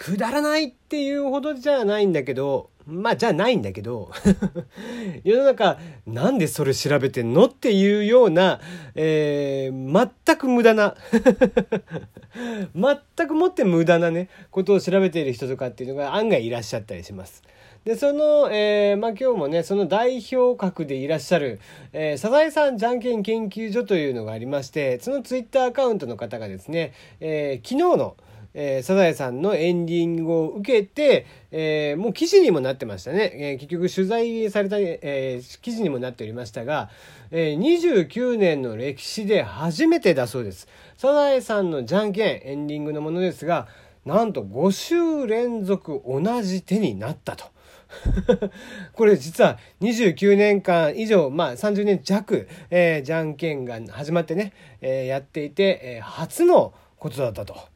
くだらないっていうほどじゃないんだけど、まあじゃないんだけど 世の中なんでそれ調べてんのっていうような、えー、全く無駄な 全くもって無駄なねことを調べている人とかっていうのが案外いらっしゃったりします。でその、えー、まあ、今日もねその代表格でいらっしゃる、えー、サザエさんじゃんけん研究所というのがありましてそのツイッターアカウントの方がですね、えー、昨日の「えー、サザエさんのエンディングを受けて、えー、もう記事にもなってましたね。えー、結局取材された、えー、記事にもなっておりましたが、えー、29年の歴史で初めてだそうです。サザエさんのじゃんけんエンディングのものですが、なんと5週連続同じ手になったと。これ実は29年間以上、まあ30年弱、えー、じゃんけんが始まってね、えー、やっていて、えー、初のことだったと。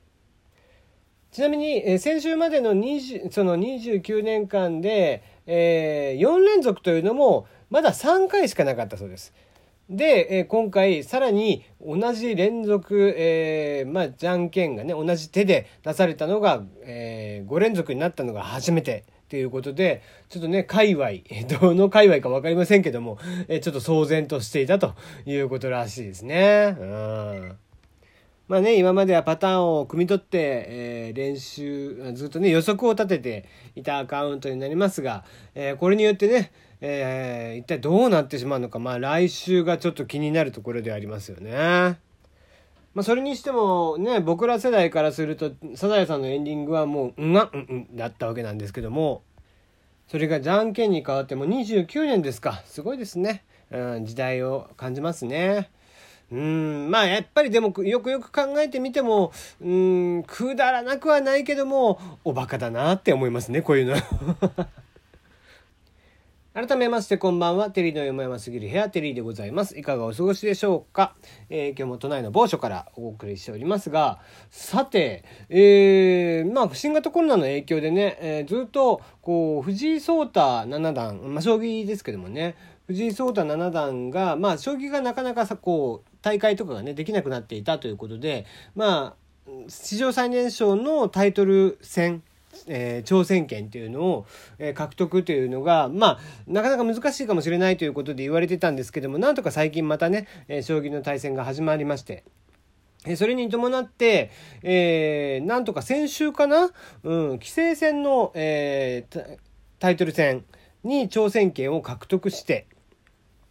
ちなみに、え、先週までの20その29年間で、えー、4連続というのもまだ3回しかなかったそうです。で、え、今回さらに同じ連続、えー、まあ、じゃんけんがね同じ手で出されたのが、えー、5連続になったのが初めてということでちょっとね界隈 どの界隈か分かりませんけども、えちょっと騒然としていたということらしいですね。うんまあね、今まではパターンを汲み取って、えー、練習、ずっとね、予測を立てていたアカウントになりますが、えー、これによってね、えー、一体どうなってしまうのか、まあ来週がちょっと気になるところでありますよね。まあそれにしてもね、僕ら世代からすると、サザエさんのエンディングはもう、うんが、うんうんだったわけなんですけども、それがじゃんけんに変わってもう29年ですか。すごいですね。うん、時代を感じますね。うんまあやっぱりでもよくよく考えてみてもうんくだらなくはないけどもおバカだなって思いますねこういうの。改めましてこんばんは。テリーのよもやますぎる部屋、テリーでございます。いかがお過ごしでしょうか、えー、今日も都内の某所からお送りしておりますが、さて、えー、まあ、新型コロナの影響でね、えー、ずっと、こう、藤井聡太七段、まあ、将棋ですけどもね、藤井聡太七段が、まあ、将棋がなかなかさ、こう、大会とかがね、できなくなっていたということで、まあ、史上最年少のタイトル戦、えー、挑戦権っていうのを、えー、獲得というのが、まあ、なかなか難しいかもしれないということで言われてたんですけども、なんとか最近またね、えー、将棋の対戦が始まりまして、それに伴って、えー、なんとか先週かな、うん、棋聖戦の、えー、タイトル戦に挑戦権を獲得して、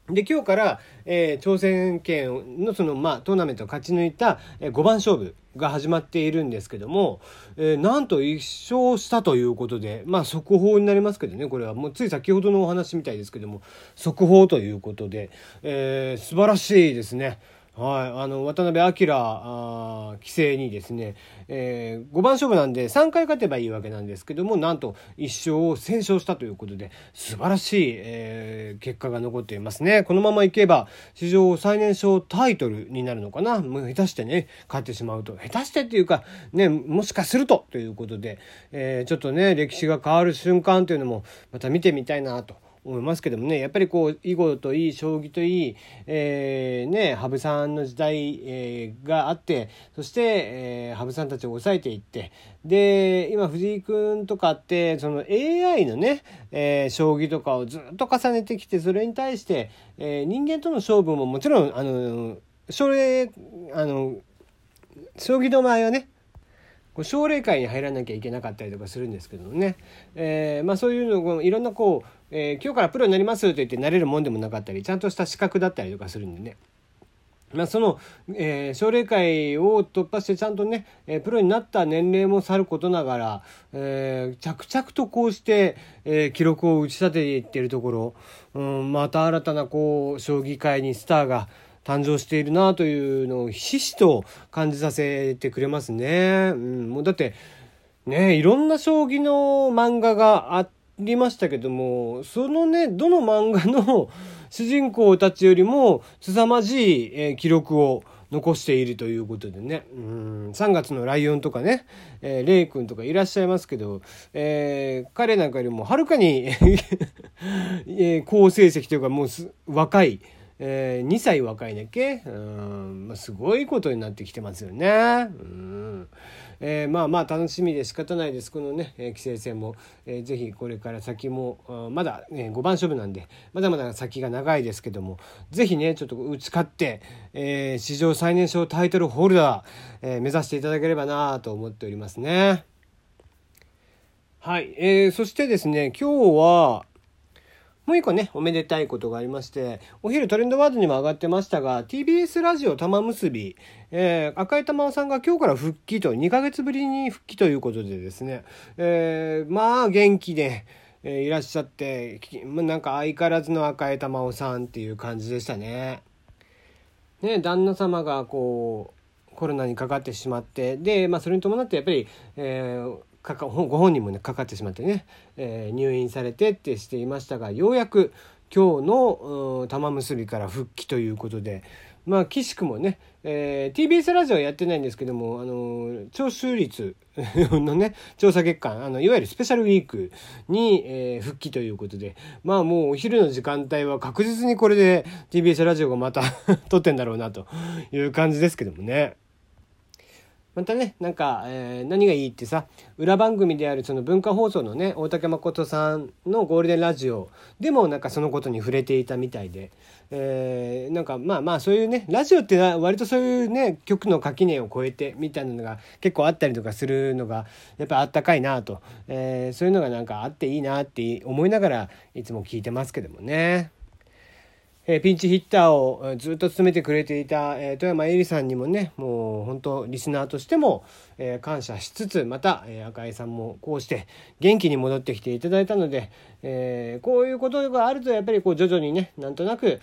で、今日から、えー、挑戦権のその、まあ、トーナメントを勝ち抜いた、えー、5番勝負が始まっているんですけども、えー、なんと1勝したということで、まあ、速報になりますけどね、これはもうつい先ほどのお話みたいですけども、速報ということで、えー、素晴らしいですね。はい、あの渡辺明あ棋聖にですね、えー、5番勝負なんで3回勝てばいいわけなんですけどもなんと1勝を先勝したということで素晴らしい、えー、結果が残っていますね。このままいけば史上最年少タイトルになるのかな。もう下手してね勝ってしまうと。下手してっていうかねもしかするとということで、えー、ちょっとね歴史が変わる瞬間というのもまた見てみたいなと思いますけどもねやっぱりこう囲碁といい将棋といい、えー、ね羽生さんの時代、えー、があってそして、えー、羽生さんたちを抑えていってで今藤井君とかってその AI のね、えー、将棋とかをずっと重ねてきてそれに対して、えー、人間との勝負ももちろんあのそれあの将棋の場合はねこう奨励会に入らなきゃいけなかったりとかするんですけどもね、えーまあ、そういうのをいろんなこう、えー、今日からプロになりますと言ってなれるもんでもなかったりちゃんとした資格だったりとかするんでね。まあ、その、えー、奨励会を突破してちゃんとね、えー、プロになった年齢もさることながら、えー、着々とこうして、えー、記録を打ち立てていってるところ、うん、また新たなこう将棋界にスターが誕生しているなというのをひしひしと感じさせてくれますね。うん、もうだってねいろんな将棋の漫画がありましたけどもそのねどの漫画の主人公たちよりも凄まじい、え、記録を残しているということでね、うん、3月のライオンとかね、えー、レイ君とかいらっしゃいますけど、えー、彼なんかよりもはるかにえー、好成績というかもう若い、えー、2歳若いねっけ、うん。まあ、すごいことになってきてますよね。うん。えー、まあまあ楽しみで仕方ないです。このね、えー、棋聖戦も、えー、ぜひこれから先もまだ、ね、5番勝負なんでまだまだ先が長いですけどもぜひねちょっと打ち勝って、えー、史上最年少タイトルホルダー、えー、目指していただければなと思っておりますね。はい、えー、そしてですね今日はもう一個ね、おめでたいことがありまして、お昼トレンドワードにも上がってましたが、TBS ラジオ玉結び、えー、赤井玉緒さんが今日から復帰と、2ヶ月ぶりに復帰ということでですね、えー、まあ元気で、えー、いらっしゃって、なんか相変わらずの赤井玉緒さんっていう感じでしたね。ね、旦那様がこう、コロナにかかってしまって、で、まあそれに伴ってやっぱり、えーかかご本人もねかかってしまってね、えー、入院されてってしていましたがようやく今日の玉結びから復帰ということでまあ岸くもね、えー、TBS ラジオはやってないんですけどもあの聴取率 のね調査月間あのいわゆるスペシャルウィークに、えー、復帰ということでまあもうお昼の時間帯は確実にこれで TBS ラジオがまた 撮ってんだろうなという感じですけどもね。またねなんか、えー、何がいいってさ裏番組であるその文化放送のね大竹誠さんのゴールデンラジオでもなんかそのことに触れていたみたいで、えー、なんかまあまあそういうねラジオって割とそういうね曲の垣根を越えてみたいなのが結構あったりとかするのがやっぱあったかいなと、えー、そういうのがなんかあっていいなって思いながらいつも聞いてますけどもね。え、ピンチヒッターをずっと務めてくれていた、え、富山恵里さんにもねもう本当リスナーとしても、え、感謝しつつまた、え赤井さんもこうして元気に戻ってきていただいたので、えこういうことがあるとやっぱりこう徐々にねなんとなく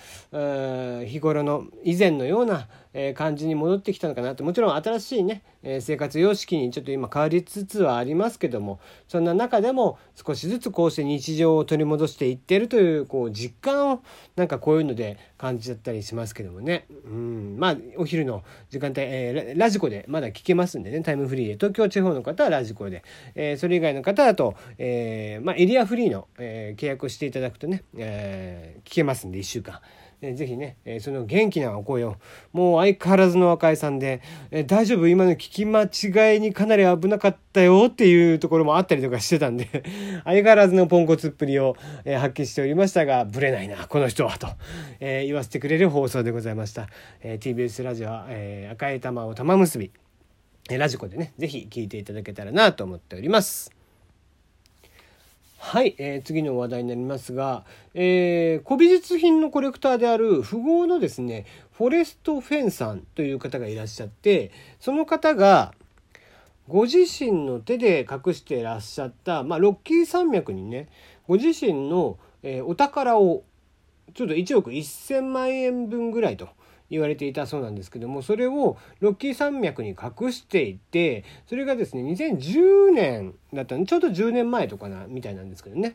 日頃の以前のようなえ感じに戻ってきたのかなって。もちろん新しいね、え生活様式にちょっと今変わりつつはありますけどもそんな中でも少しずつこうして日常を取り戻していってるというこう実感をなんかこういうので感じちゃったりしますけどもね。うん。まあお昼の時間帯、えー、ラジコでまだ聞けますんでね。タイムフリーで。東京地方の方はラジコで、え、それ以外の方だと、え、ま、エリアフリーの、え契約をしていただくとね、え聞けますんで1週間。えー、ぜひね、えー、その元気なお声をもう相変わらずの若井さんで、えー、大丈夫？今の聞き間違いにかなり危なかったよっていうところもあったりとかしてたんで 相変わらずのポンコツっぷりを、えー、発揮しておりましたがブレないなこの人はと、えー、言わせてくれる放送でございました、えー、TBS ラジオは、えー、赤い玉を玉結びラジコでね、ぜひ聞いていただけたらなと思っております。はい、えー、次の話題になりますが、えー、古美術品のコレクターである富豪のですねフォレスト・フェンさんという方がいらっしゃってその方がご自身の手で隠していらっしゃった、まあ、ロッキー山脈にねご自身の、えー、お宝をちょっと1億1,000万円分ぐらいと言われていたそうなんですけどもそれをロッキー山脈に隠していてそれがですね2010年だったのちょうど10年前とかなみたいなんですけどね。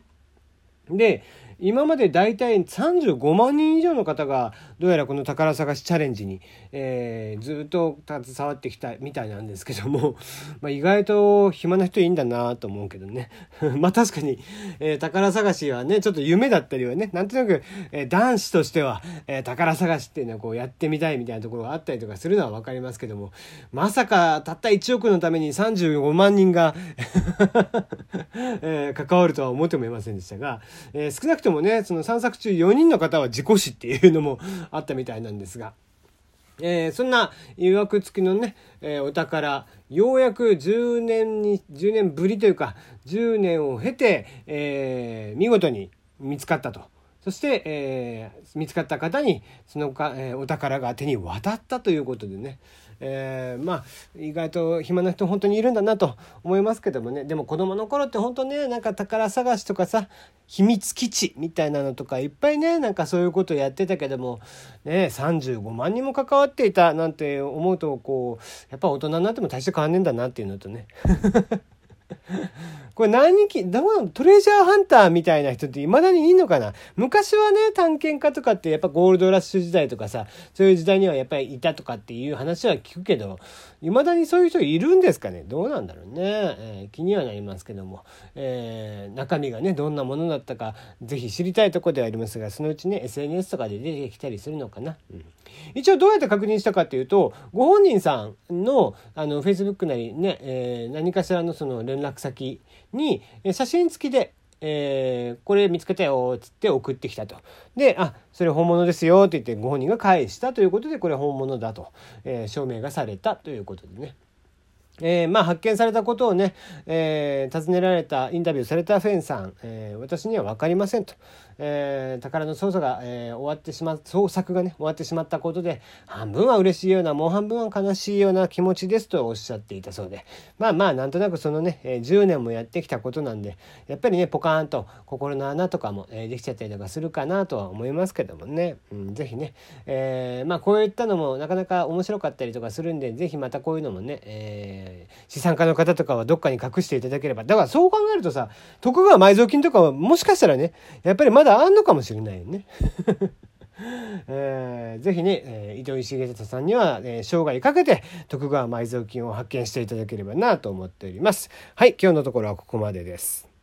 で今まで大体35万人以上の方がどうやらこの宝探しチャレンジに、えー、ずっと携わってきたみたいなんですけども、まあ、意外と暇な人いいんだなと思うけどね。まあ確かに、えー、宝探しはねちょっと夢だったりはねなんとなく、えー、男子としては、え宝探しっていうのはこうやってみたいみたいなところがあったりとかするのは分かりますけどもまさかたった1億のために35万人が え関わるとは思ってもいませんでしたが、え少なくともねその3作中4人の方は事故死っていうのもあったみたいなんですが。えー、そんな誘惑付きのね、えー、お宝ようやく10年に10年ぶりというか10年を経て、えー、見事に見つかったとそして、え見つかった方にそのか、えお宝が手に渡ったということでね、えー、まあ意外と暇な人本当にいるんだなと思いますけどもね。でも子供の頃って本当ねなんか宝探しとかさ秘密基地みたいなのとかいっぱいねなんかそういうことやってたけどもね35万人も関わっていたなんて思うとこうやっぱ大人になっても大して変わんねえんだなっていうのとね。これ何き、どうトレジャーハンターみたいな人って未だにいいのかな？昔はね、探検家とかってやっぱゴールドラッシュ時代とかさ、そういう時代にはやっぱりいたとかっていう話は聞くけど、未だにそういう人いるんですかね？どうなんだろうね。えー、気にはなりますけども、えー、中身がね、どんなものだったか、ぜひ知りたいとこではありますが、そのうちね、SNS とかで出てきたりするのかな？うん、一応どうやって確認したかっていうと、ご本人さんの、あの、Facebook なりね、えー、何かしらのその連絡先に、写真付きで、えー、これ見つけたよっつって送ってきたと。で、あ、それ本物ですよって言ってご本人が返したということで、これ本物だと、えー、証明がされたということでね。えー、まあ発見されたことをね、えー、尋ねられたインタビューされたフェンさん、えー、私には分かりませんと、えー、宝の捜査が、えー、終わってしま捜索がね終わってしまったことで半分は嬉しいようなもう半分は悲しいような気持ちですとおっしゃっていたそうでまあまあなんとなくそのね、えー、10年もやってきたことなんでやっぱりねポカーンと心の穴とかも、えー、できちゃったりとかするかなとは思いますけどもね、うん、ぜひね、えー、まあこういったのもなかなか面白かったりとかするんでぜひまたこういうのもね、え、資産家の方とかはどっかに隠していただければ。だからそう考えるとさ、徳川埋蔵金とかはもしかしたらね、やっぱりまだだあんのかもしれないよね。えー、ぜひね、えー、糸井重里さんには、えー、生涯かけて徳川埋蔵金を発見していただければなと思っております。はい、今日のところはここまでです。